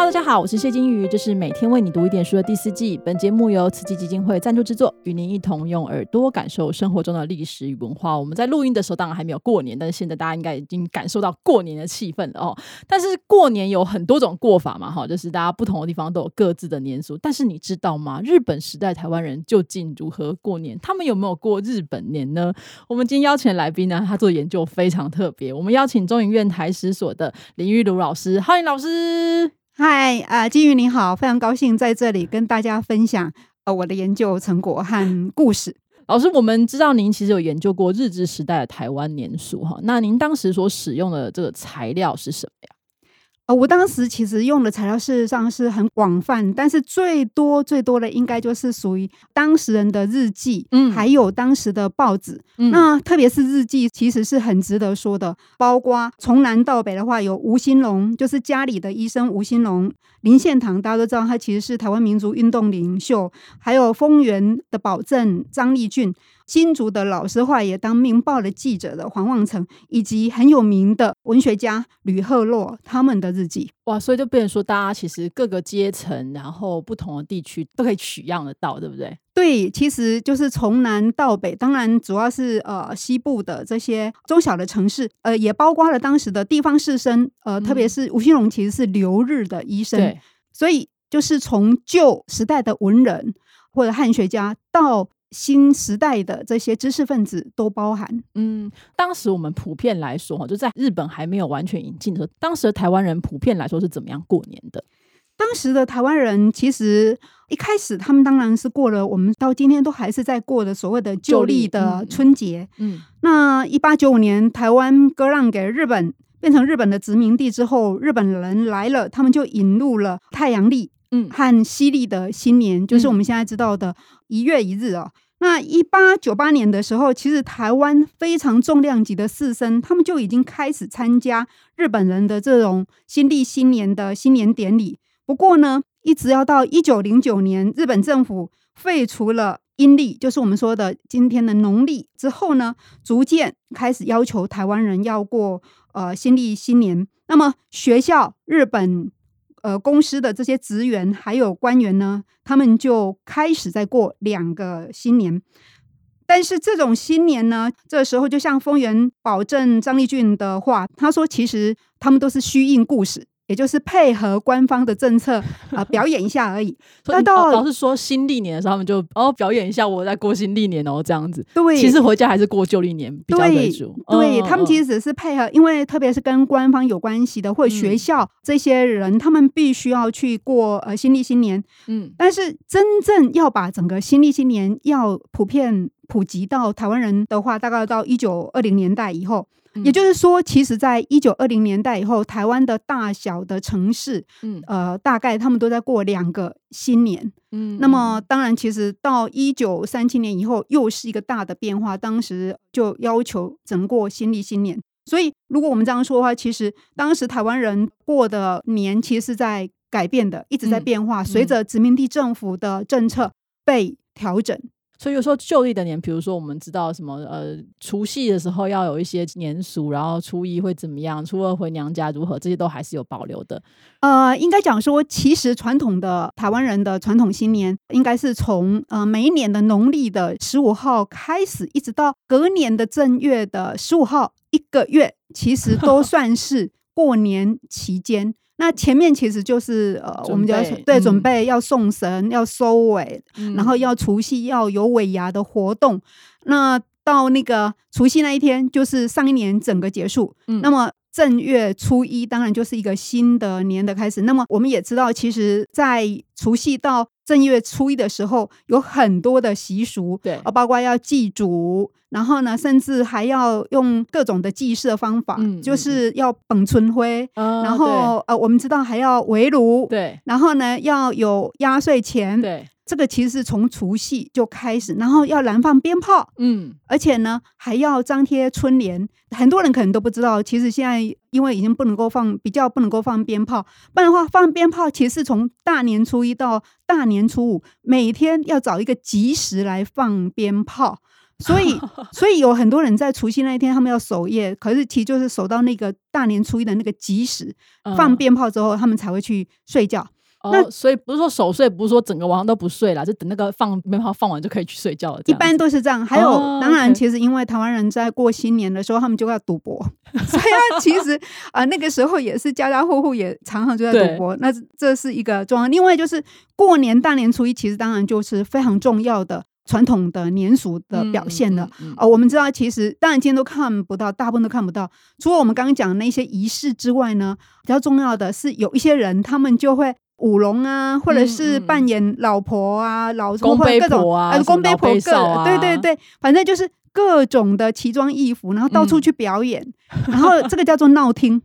大家好，我是谢金鱼，这是每天为你读一点书的第四季。本节目由慈济基金会赞助制作，与您一同用耳朵感受生活中的历史与文化。我们在录音的时候当然还没有过年，但是现在大家应该已经感受到过年的气氛了哦。但是过年有很多种过法嘛，哈，就是大家不同的地方都有各自的年俗。但是你知道吗？日本时代台湾人究竟如何过年？他们有没有过日本年呢？我们今天邀请的来宾呢，他做研究非常特别。我们邀请中影院台史所的林玉茹老师，欢迎老师。嗨，啊，金鱼你好，非常高兴在这里跟大家分享呃我的研究成果和故事。老师，我们知道您其实有研究过日治时代的台湾年俗哈，那您当时所使用的这个材料是什么呀？我当时其实用的材料事实上是很广泛，但是最多最多的应该就是属于当事人的日记，嗯，还有当时的报纸。那特别是日记，其实是很值得说的。包括从南到北的话，有吴兴隆，就是家里的医生吴兴隆；林献堂，大家都知道他其实是台湾民族运动领袖；还有丰原的保证张立俊。新竹的老师话也当《明报》的记者的黄望成，以及很有名的文学家吕赫洛他们的日记，哇！所以就变成说，大家其实各个阶层，然后不同的地区都可以取样得到，对不对？对，其实就是从南到北，当然主要是呃西部的这些中小的城市，呃，也包括了当时的地方士绅，呃，特别是吴兴荣其实是留日的医生，所以就是从旧时代的文人或者汉学家到。新时代的这些知识分子都包含。嗯，当时我们普遍来说，哈，就在日本还没有完全引进的时候，当时的台湾人普遍来说是怎么样过年的？当时的台湾人其实一开始他们当然是过了我们到今天都还是在过的所谓的旧历的春节。嗯，那一八九五年台湾割让给日本，变成日本的殖民地之后，日本人来了，他们就引入了太阳历。嗯，和西历的新年就是我们现在知道的一月一日啊。那一八九八年的时候，其实台湾非常重量级的士绅，他们就已经开始参加日本人的这种新历新年的新年典礼。不过呢，一直要到一九零九年，日本政府废除了阴历，就是我们说的今天的农历之后呢，逐渐开始要求台湾人要过呃新历新年。那么学校日本。呃，公司的这些职员还有官员呢，他们就开始在过两个新年。但是这种新年呢，这时候就像丰原保证张立俊的话，他说，其实他们都是虚应故事。也就是配合官方的政策啊，表演一下而已。那到老是说新历年的时候，他们就哦表演一下我在过新历年哦这样子。对，其实回家还是过旧历年比较为主。对他们其实只是配合，因为特别是跟官方有关系的或者学校这些人，他们必须要去过呃新历新年。嗯，但是真正要把整个新历新年要普遍普及到台湾人的话，大概到一九二零年代以后。也就是说，其实，在一九二零年代以后，台湾的大小的城市，嗯，呃，大概他们都在过两个新年，嗯。那么，当然，其实到一九三七年以后，又是一个大的变化。当时就要求整过新历新年。所以，如果我们这样说的话，其实当时台湾人过的年，其实是在改变的，一直在变化，随着殖民地政府的政策被调整。所以有时候旧历的年，比如说我们知道什么呃，除夕的时候要有一些年俗，然后初一会怎么样，初二回娘家如何，这些都还是有保留的。呃，应该讲说，其实传统的台湾人的传统新年，应该是从呃每一年的农历的十五号开始，一直到隔年的正月的十五号，一个月其实都 算是过年期间。那前面其实就是呃，我们就要对准备要送神，要收尾，然后要除夕要有尾牙的活动。那到那个除夕那一天，就是上一年整个结束。那么正月初一，当然就是一个新的年的开始。那么我们也知道，其实，在除夕到正月初一的时候，有很多的习俗，对，包括要祭祖。然后呢，甚至还要用各种的祭祀方法，就是要捧春灰，然后呃，我们知道还要围炉，对，然后呢要有压岁钱，对，这个其实是从除夕就开始，然后要燃放鞭炮，嗯，而且呢还要张贴春联，很多人可能都不知道，其实现在因为已经不能够放，比较不能够放鞭炮，不然的话放鞭炮其实是从大年初一到大年初五，每天要找一个吉时来放鞭炮。所以 所以有很多人在除夕那一天他们要守夜，可是其实就是守到那个大年初一的那个吉时，放鞭炮之后他们才会去睡觉。那所以不是说守岁，不是说整个晚上都不睡了，就等那个放鞭炮放完就可以去睡觉了。一般都是这样。还有，当然，其实因为台湾人在过新年的时候，他们就要赌博，所以其实啊，那个时候也是家家户户也常常就在赌博。那这是一个状况。另外就是过年大年初一，其实当然就是非常重要的传统的年俗的表现了。哦，我们知道，其实当然今天都看不到，大部分都看不到。除了我们刚刚讲的那些仪式之外呢，比较重要的是有一些人，他们就会。舞龙啊，或者是扮演老婆啊、老公或各种啊，公杯婆各，对对对，反正就是各种的奇装异服，然后到处去表演，然后这个叫做闹听，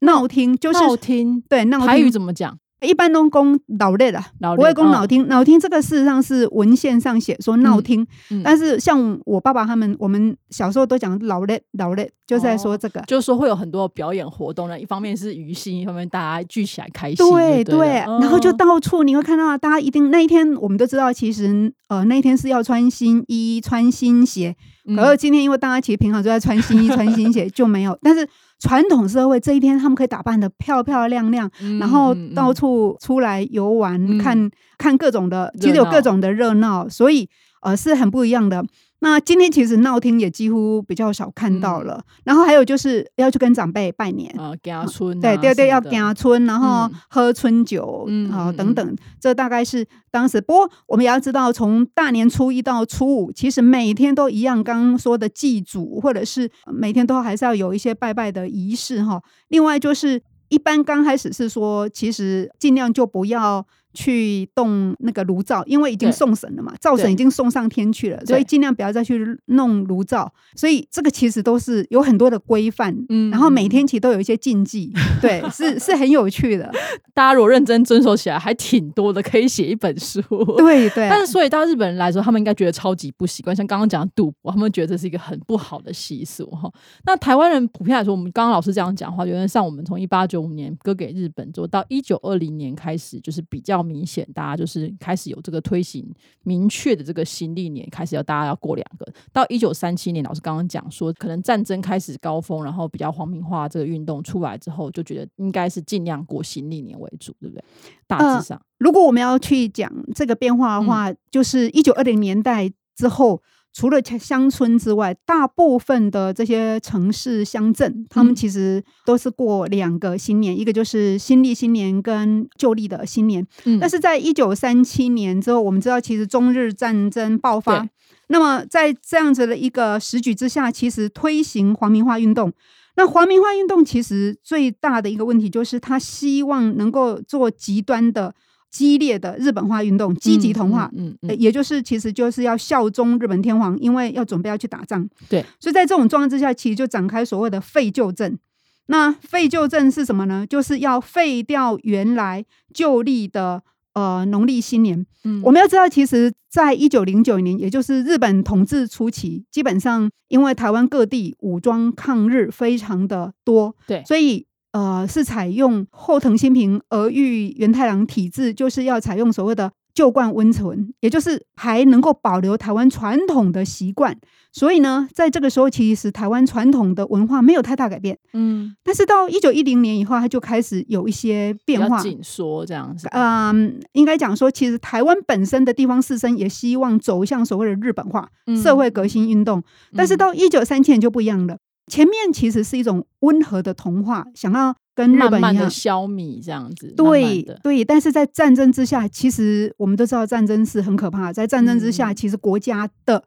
闹听就是闹听，对，闹台语怎么讲？一般都供脑类的，不会供脑听。脑听这个事实上是文献上写说闹听，但是像我爸爸他们，我们小时候都讲老类老类，就在说这个，就是说会有很多表演活动呢。一方面是娱心，一方面大家聚起来开心。对对，然后就到处你会看到，大家一定那一天我们都知道，其实呃那一天是要穿新衣、穿新鞋。可是今天因为大家其实平常都在穿新衣、穿新鞋，就没有。但是。传统社会这一天，他们可以打扮的漂漂亮亮，然后到处出来游玩，看看各种的，其实有各种的热闹，所以呃是很不一样的。那今天其实闹听也几乎比较少看到了，然后还有就是要去跟长辈拜年啊，家春对对对，要家春，然后喝春酒啊等等，这大概是当时。不过我们也要知道，从大年初一到初五，其实每天都一样，刚刚说的祭祖，或者是每天都还是要有一些拜拜的仪式哈。另外就是一般刚开始是说，其实尽量就不要。去动那个炉灶，因为已经送神了嘛，灶神已经送上天去了，所以尽量不要再去弄炉灶。所以这个其实都是有很多的规范，嗯，然后每天其实都有一些禁忌，对，是是很有趣的。大家如果认真遵守起来，还挺多的，可以写一本书。对对。但是，所以到日本人来说，他们应该觉得超级不习惯，像刚刚讲赌博，他们觉得这是一个很不好的习俗哈。那台湾人普遍来说，我们刚刚老师这样讲话，原来像我们从一八九五年割给日本做，到一九二零年开始，就是比较。明显，大家就是开始有这个推行明确的这个新历年，开始要大家要过两个。到一九三七年，老师刚刚讲说，可能战争开始高峰，然后比较皇民化这个运动出来之后，就觉得应该是尽量过新历年为主，对不对？大致上，如果我们要去讲这个变化的话，就是一九二零年代之后。除了乡村之外，大部分的这些城市乡镇，他们其实都是过两个新年，一个就是新历新年跟旧历的新年。嗯但是在一九三七年之后，我们知道其实中日战争爆发，那么在这样子的一个时局之下，其实推行皇民化运动。那皇民化运动其实最大的一个问题就是，他希望能够做极端的。激烈的日本化运动，积极同化，嗯，也就是其实就是要效忠日本天皇，因为要准备要去打仗，对，所以在这种状况之下，其实就展开所谓的废旧政。那废旧政是什么呢？就是要废掉原来旧历的呃农历新年。嗯，我们要知道，其实在一九零九年，也就是日本统治初期，基本上因为台湾各地武装抗日非常的多，对，所以。呃，是采用后藤新平、儿玉源太郎体制，就是要采用所谓的旧惯温存，也就是还能够保留台湾传统的习惯。所以呢，在这个时候，其实台湾传统的文化没有太大改变。嗯，但是到一九一零年以后，它就开始有一些变化，紧缩这样子。嗯，应该讲说，其实台湾本身的地方士绅也希望走向所谓的日本化社会革新运动，但是到一九三七年就不一样了。前面其实是一种温和的童话，想要跟日本一样消弭这样子。对对，但是在战争之下，其实我们都知道战争是很可怕。在战争之下，其实国家的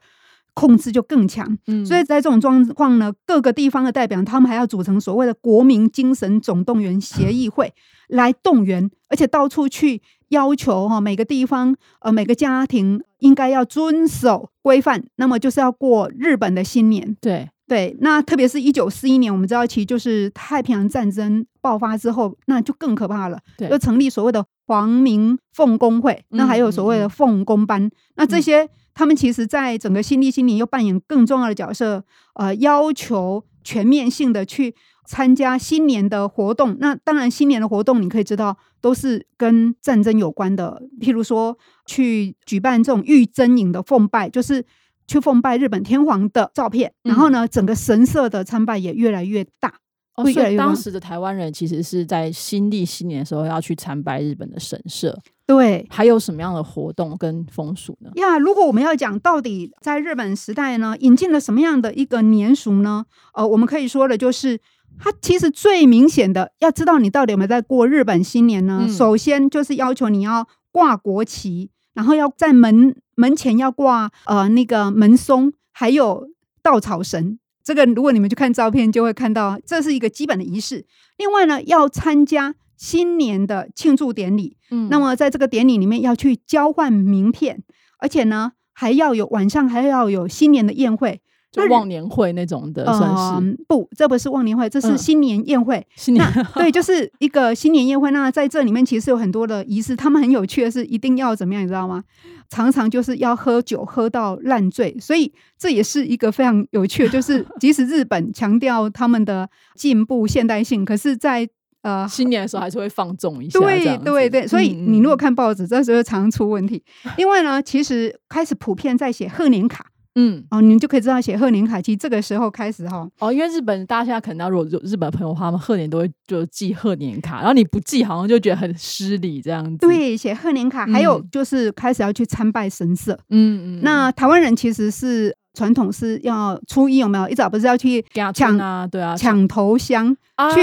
控制就更强。嗯，所以在这种状况呢，各个地方的代表他们还要组成所谓的国民精神总动员协议会 来动员，而且到处去要求哈每个地方呃每个家庭应该要遵守规范，那么就是要过日本的新年。对。对，那特别是一九四一年，我们知道，其实就是太平洋战争爆发之后，那就更可怕了。对，又成立所谓的皇民奉公会，那还有所谓的奉公班，那这些他们其实在整个新历新年又扮演更重要的角色。呃，要求全面性的去参加新年的活动。那当然，新年的活动你可以知道都是跟战争有关的，譬如说去举办这种御真营的奉拜，就是。去奉拜日本天皇的照片，然后呢，整个神社的参拜也越来越大。哦，所以当时的台湾人其实是在新历新年的时候要去参拜日本的神社。对，还有什么样的活动跟风俗呢？呀，如果我们要讲到底在日本时代呢，引进了什么样的一个年俗呢？呃，我们可以说的就是，它其实最明显的，要知道你到底有没有在过日本新年呢？首先就是要求你要挂国旗，然后要在门门前要挂呃那个门松，还有稻草绳。这个如果你们去看照片，就会看到这是一个基本的仪式。另外呢，要参加新年的庆祝典礼，嗯，那么在这个典礼里面要去交换名片，而且呢还要有晚上还要有新年的宴会。就忘年会那种的，算是不？这不是忘年会，这是新年宴会。新年对，就是一个新年宴会。那在这里面其实有很多的仪式，他们很有趣的是，一定要怎么样，你知道吗？常常就是要喝酒喝到烂醉，所以这也是一个非常有趣的，就是即使日本强调他们的进步现代性，可是，在呃 新年的时候还是会放纵一下。对对对，所以你如果看报纸，这时候常出问题。另外呢，其实开始普遍在写贺年卡。嗯，哦，你们就可以知道写贺年卡，其实这个时候开始哈。哦，因为日本大家现在可能如果有日本朋友的话，他们贺年都会就寄贺年卡，然后你不寄好像就觉得很失礼这样子。对，写贺年卡，还有就是开始要去参拜神社。嗯嗯。那台湾人其实是传统是要初一有没有？一早不是要去抢啊？对啊，抢头香，去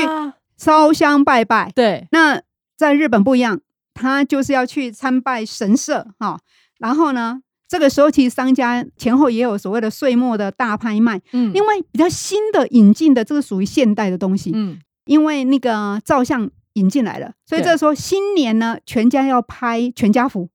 烧香拜拜。对。那在日本不一样，他就是要去参拜神社哈，然后呢？这个时候，其实商家前后也有所谓的岁末的大拍卖。嗯，另外比较新的引进的，这个属于现代的东西。嗯，因为那个照相引进来了，所以这个时候新年呢，全家要拍全家福。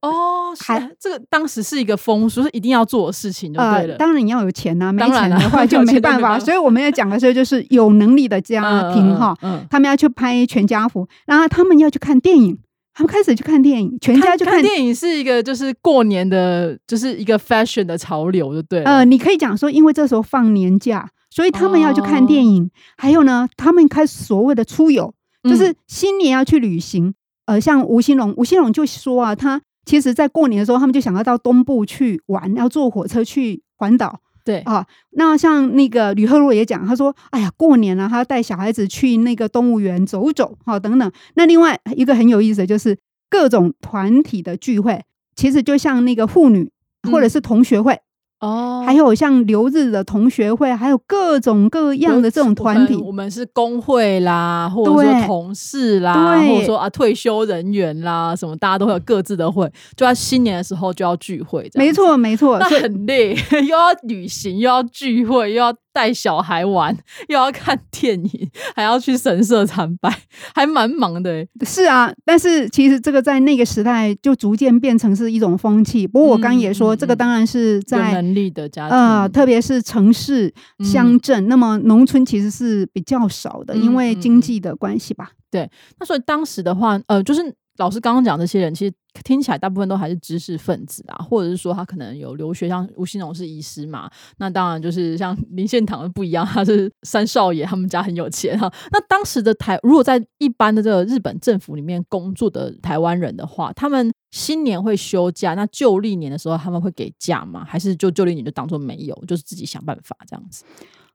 哦，还这个当时是一个风俗，是一定要做的事情，就对了。当然你要有钱呐，没钱的话 就没办法。所以我们要讲的时候，就是有能力的家庭哈，他们要去拍全家福，然后他们要去看电影。他们开始去看电影，全家去看电影是一个就是过年的，就是一个 fashion 的潮流，就对。呃，你可以讲说，因为这时候放年假，所以他们要去看电影。还有呢，他们开始所谓的出游，就是新年要去旅行。呃，像吴兴隆，吴兴隆就说啊，他其实在过年的时候，他们就想要到东部去玩，要坐火车去环岛。对啊，那像那个吕赫洛也讲，他说：“哎呀，过年了，他要带小孩子去那个动物园走走，哈，等等。”那另外一个很有意思的就是各种团体的聚会，其实就像那个妇女或者是同学会。哦，还有像留日的同学会，还有各种各样的这种团体。我们是工会啦，或者说同事啦，或者说啊退休人员啦，什么大家都会有各自的会，就在新年的时候就要聚会。没错，没错，那很累，又要旅行，又要聚会，又要。带小孩玩，又要看电影，还要去神社参拜，还蛮忙的。是啊，但是其实这个在那个时代就逐渐变成是一种风气。不过我刚也说，这个当然是在能力的家庭，呃，特别是城市乡镇，那么农村其实是比较少的，因为经济的关系吧。对，那所以当时的话，呃，就是。老师刚刚讲这些人，其实听起来大部分都还是知识分子啊，或者是说他可能有留学，像吴兴荣是医师嘛。那当然就是像 林献堂不一样，他是 三少爷，他们家很有钱哈。那当时的台，如果在一般的这个日本政府里面工作的台湾人的话，他们新年会休假，那旧历年的时候他们会给假吗？还是就旧历年就当做没有，就是自己想办法这样子？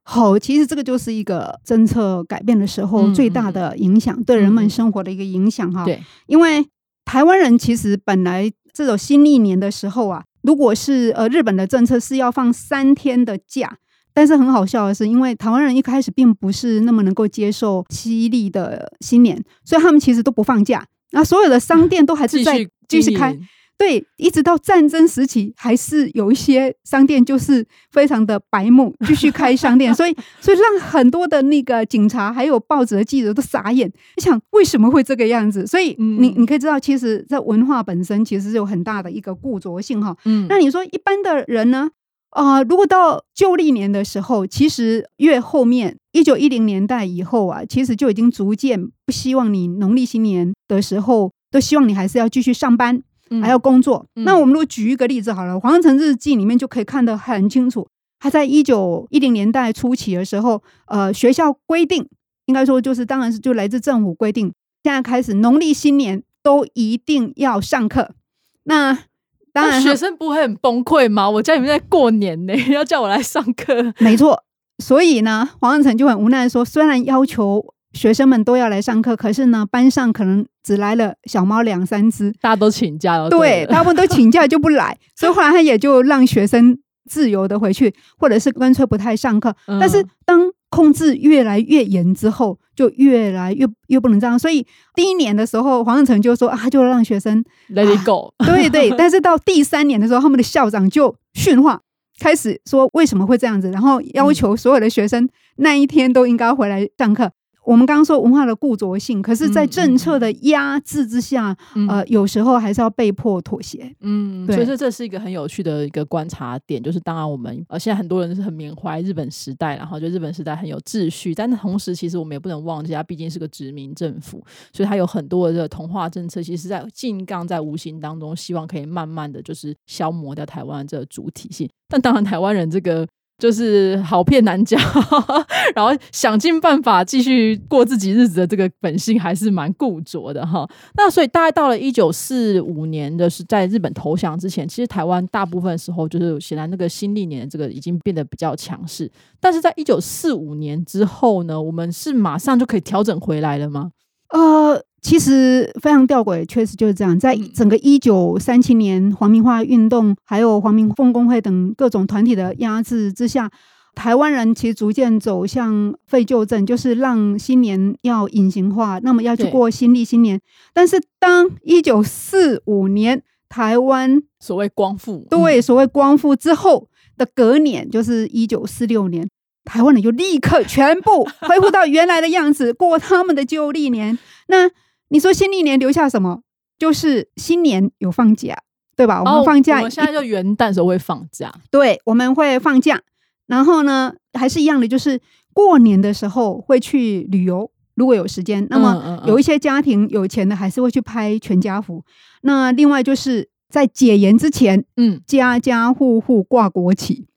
好，其实这个就是一个政策改变的时候最大的影响，对人们生活的一个影响哈。对，因为台湾人其实本来这种新历年的时候啊，如果是呃日本的政策是要放三天的假，但是很好笑的是，因为台湾人一开始并不是那么能够接受西历的新年，所以他们其实都不放假，那所有的商店都还是在继续开。对，一直到战争时期，还是有一些商店就是非常的白目，继续开商店，所以所以让很多的那个警察还有报纸的记者都傻眼，你想为什么会这个样子？所以你你可以知道，其实在文化本身其实是有很大的一个固着性哈。嗯，那你说一般的人呢？啊，如果到旧历年的时候，其实越后面一九一零年代以后啊，其实就已经逐渐不希望你农历新年的时候，都希望你还是要继续上班。还要工作，那我们如果举一个例子好了，《黄城日记》里面就可以看得很清楚。他在一九一零年代初期的时候，呃，学校规定，应该说就是，当然是就来自政府规定，现在开始农历新年都一定要上课。那当然学生不会很崩溃吗？我家里面在过年呢，要叫我来上课。没错，所以呢，黄仁成就很无奈说，虽然要求学生们都要来上课，可是呢，班上可能只来了小猫两三只，大家都请假了。对，大部分都请假就不来，所以后来他也就让学生自由的回去，或者是干脆不太上课。但是当控制越来越严之后，就越来越越不能这样。所以第一年的时候，黄仁成就说啊，就让学生 let it go。对对，但是到第三年的时候，他们的校长就训话，开始说为什么会这样子，然后要求所有的学生那一天都应该回来上课。我们刚刚说文化的固着性，可是，在政策的压制之下，呃，有时候还是要被迫妥协。嗯，所以说这是一个很有趣的一个观察点，就是当然我们呃现在很多人是很缅怀日本时代，然后就日本时代很有秩序，但是同时其实我们也不能忘记，它毕竟是个殖民政府，所以它有很多的这个同化政策，其实在进杠在无形当中，希望可以慢慢的就是消磨掉台湾这个主体性。但当然台湾人这个。就是好骗难教，然后想尽办法继续过自己日子的这个本性还是蛮固着的哈。那所以大概到了一九四五年的是在日本投降之前，其实台湾大部分时候就是显然那个新历年这个已经变得比较强势。但是在一九四五年之后呢，我们是马上就可以调整回来了吗？呃。其实非常吊诡，确实就是这样。在整个一九三七年黄明化运动，还有黄明凤工会等各种团体的压制之下，台湾人其实逐渐走向废旧症，就是让新年要隐形化，那么要去过新历新年。但是当一九四五年台湾所谓光复，对，所谓光复之后的隔年，就是一九四六年，台湾人就立刻全部恢复到原来的样子，过他们的旧历年。那你说新历年留下什么？就是新年有放假，对吧？我们放假，我们现在就元旦时候会放假，对，我们会放假。然后呢，还是一样的，就是过年的时候会去旅游，如果有时间。那么有一些家庭有钱的，还是会去拍全家福。那另外就是在解严之前，嗯，家家户户挂国旗。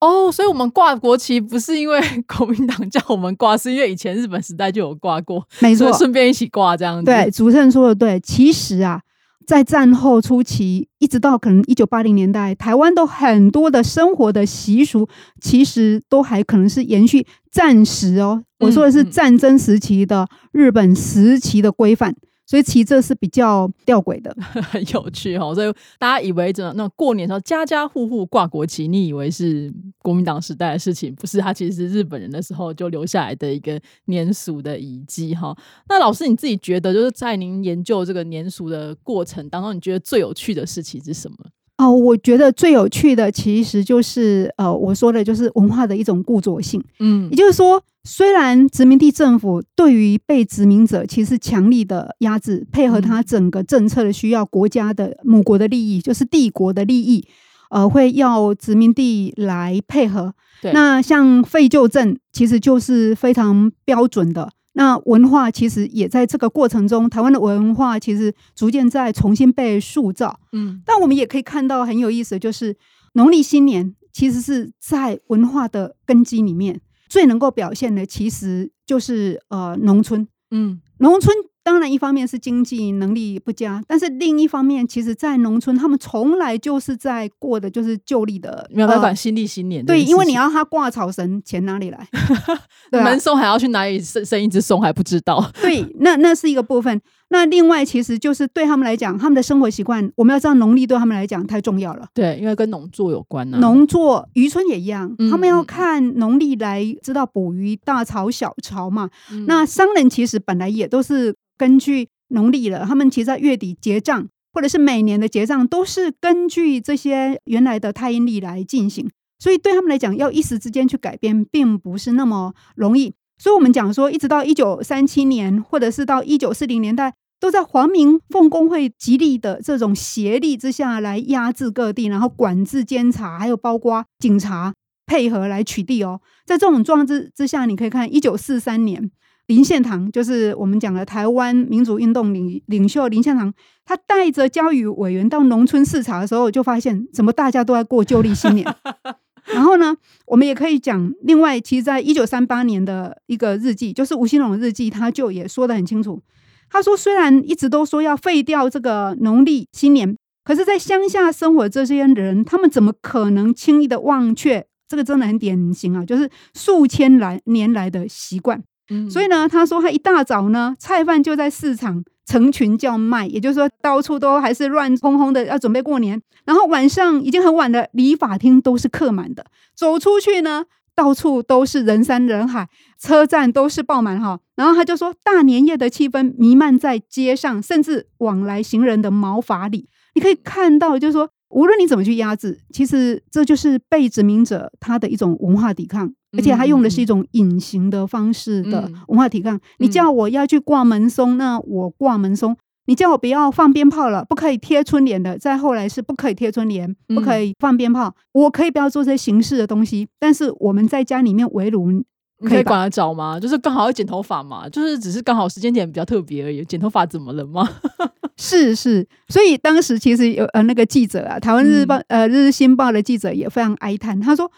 哦，所以我们挂国旗不是因为 国民党叫我们挂，是因为以前日本时代就有挂过，没错，顺便一起挂这样子。对，主持人说的对。其实啊，在战后初期，一直到可能一九八零年代，台湾都很多的生活的习俗，其实都还可能是延续战时哦。我说的是战争时期的日本时期的规范。所以其实这是比较吊诡的，很有趣哈。所以大家以为这那过年的时候家家户户挂国旗，你以为是国民党时代的事情，不是？它其实是日本人的时候就留下来的一个年俗的遗迹哈。那老师你自己觉得，就是在您研究这个年俗的过程当中，你觉得最有趣的事情是什么？哦，我觉得最有趣的其实就是呃，我说的就是文化的一种固着性。嗯，也就是说，虽然殖民地政府对于被殖民者其实强力的压制，配合他整个政策的需要，国家的母国的利益，就是帝国的利益，呃，会要殖民地来配合。那像废旧政，其实就是非常标准的。那文化其实也在这个过程中，台湾的文化其实逐渐在重新被塑造。嗯，但我们也可以看到很有意思的就是，农历新年其实是在文化的根基里面最能够表现的，其实就是呃农村。嗯，农村。当然，一方面是经济能力不佳，但是另一方面，其实，在农村，他们从来就是在过的就是旧历的，没有管新历新年。对，因为你要他挂草绳，钱哪里来？门松还要去哪里生生一只松还不知道。对，那那是一个部分。那另外，其实就是对他们来讲，他们的生活习惯，我们要知道，农历对他们来讲太重要了。对，因为跟农作有关呢。农作、渔村也一样，他们要看农历来知道捕鱼，大潮小潮嘛。那商人其实本来也都是。根据农历了，他们其实在月底结账，或者是每年的结账，都是根据这些原来的太阴历来进行。所以对他们来讲，要一时之间去改变，并不是那么容易。所以我们讲说，一直到一九三七年，或者是到一九四零年代，都在皇明奉公会极力的这种协力之下来压制各地，然后管制监察，还有包括警察配合来取缔哦。在这种状之之下，你可以看一九四三年。林献堂就是我们讲的台湾民主运动领领袖林献堂，他带着教育委员到农村视察的时候，就发现怎么大家都在过旧历新年。然后呢，我们也可以讲，另外，其实在一九三八年的一个日记，就是吴兴隆的日记，他就也说的很清楚。他说，虽然一直都说要废掉这个农历新年，可是，在乡下生活这些人，他们怎么可能轻易的忘却？这个真的很典型啊，就是数千来年来的习惯。嗯，所以呢，他说他一大早呢，菜贩就在市场成群叫卖，也就是说，到处都还是乱哄哄的，要准备过年。然后晚上已经很晚了，理发厅都是客满的，走出去呢，到处都是人山人海，车站都是爆满哈。然后他就说，大年夜的气氛弥漫在街上，甚至往来行人的毛发里，你可以看到，就是说。无论你怎么去压制，其实这就是被殖民者他的一种文化抵抗，而且他用的是一种隐形的方式的文化抵抗。你叫我要去挂门松，那我挂门松；你叫我不要放鞭炮了，不可以贴春联的，再后来是不可以贴春联，不可以放鞭炮。我可以不要做这些形式的东西，但是我们在家里面围炉。可以管得着吗？就是刚好要剪头发嘛，就是只是刚好时间点比较特别而已。剪头发怎么了吗？是是，所以当时其实有呃那个记者啊，台湾日报呃日日新报的记者也非常哀叹，他说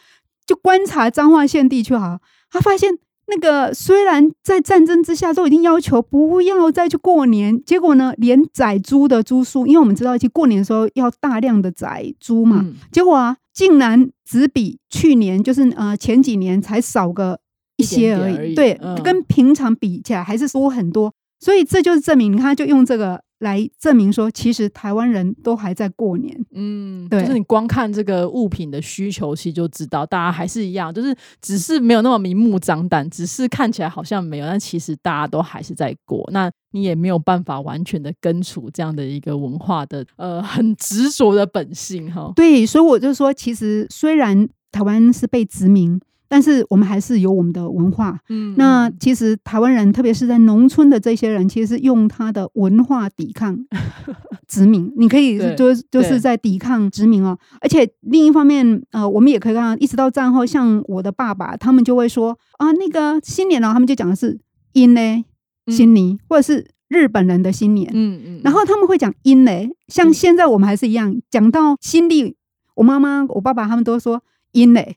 就观察彰化县地区哈，他发现那个虽然在战争之下都已经要求不要再去过年，结果呢，连宰猪的猪数，因为我们知道去过年的时候要大量的宰猪嘛，结果啊，竟然只比去年就是呃前几年才少个。一些而已，对，跟平常比起来还是多很多，所以这就是证明，你看，就用这个来证明说，其实台湾人都还在过年。嗯，对，就是你光看这个物品的需求，其实就知道大家还是一样，就是只是没有那么明目张胆，只是看起来好像没有，但其实大家都还是在过。那你也没有办法完全的根除这样的一个文化的呃很执着的本性哈。对，所以我就说，其实虽然台湾是被殖民。但是我们还是有我们的文化，嗯，那其实台湾人，特别是在农村的这些人，其实是用他的文化抵抗 殖民。你可以就就是在抵抗殖民哦。而且另一方面，呃，我们也可以看到，一直到战后，像我的爸爸，他们就会说啊，那个新年呢，他们就讲的是阴嘞新年，或者是日本人的新年，嗯嗯，然后他们会讲阴嘞，像现在我们还是一样，讲到新历，我妈妈、我爸爸他们都说阴嘞。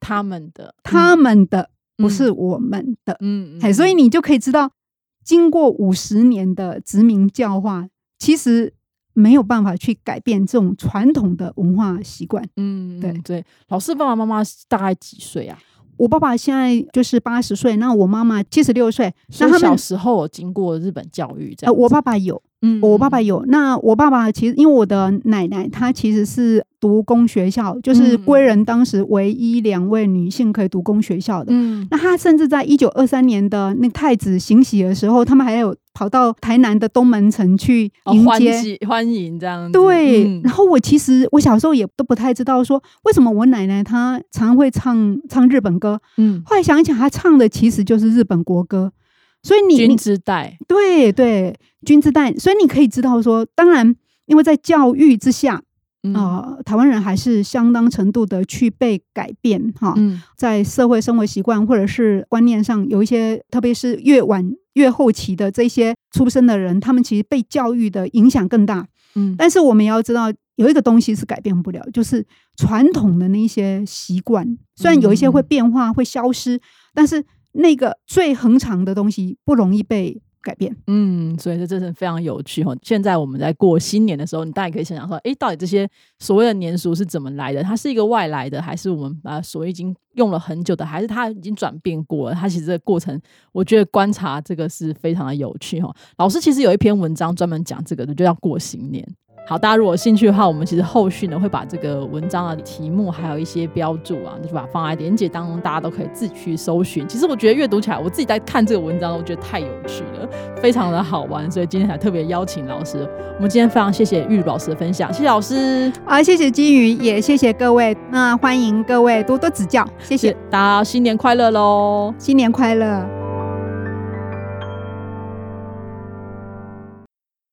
他们的，他们的不是我们的，嗯，哎，所以你就可以知道，经过五十年的殖民教化，其实没有办法去改变这种传统的文化习惯。嗯，对对。老师爸爸妈妈大概几岁啊？我爸爸现在就是八十岁，那我妈妈七十六岁。那他小时候经过日本教育，这样？我爸爸有。嗯，我爸爸有。那我爸爸其实，因为我的奶奶她其实是读公学校，就是归仁当时唯一两位女性可以读公学校的。嗯，那她甚至在一九二三年的那太子行喜的时候，他们还有跑到台南的东门城去迎接欢迎这样。对。然后我其实我小时候也都不太知道说为什么我奶奶她常会唱唱日本歌。嗯。后来想一想，她唱的其实就是日本国歌。所以你君之代，对对，君之代，所以你可以知道说，当然，因为在教育之下，啊，台湾人还是相当程度的去被改变哈，在社会生活习惯或者是观念上有一些，特别是越晚越后期的这些出生的人，他们其实被教育的影响更大。嗯，但是我们也要知道，有一个东西是改变不了，就是传统的那些习惯，虽然有一些会变化会消失，但是。那个最恒长的东西不容易被改变，嗯，所以这真是非常有趣哈。现在我们在过新年的时候，你大家可以想想说，哎，到底这些所谓的年俗是怎么来的？它是一个外来的，还是我们把所已经用了很久的，还是它已经转变过了？它其实这个过程，我觉得观察这个是非常的有趣哈。老师其实有一篇文章专门讲这个的，就叫过新年。好，大家如果有兴趣的话，我们其实后续呢会把这个文章的题目还有一些标注啊，就把它放在连接当中，大家都可以自己去搜寻。其实我觉得阅读起来，我自己在看这个文章，我觉得太有趣了，非常的好玩，所以今天才特别邀请老师。我们今天非常谢谢玉老师的分享，谢谢老师啊，谢谢金鱼，也谢谢各位，那欢迎各位多多指教，谢谢大家，新年快乐喽，新年快乐。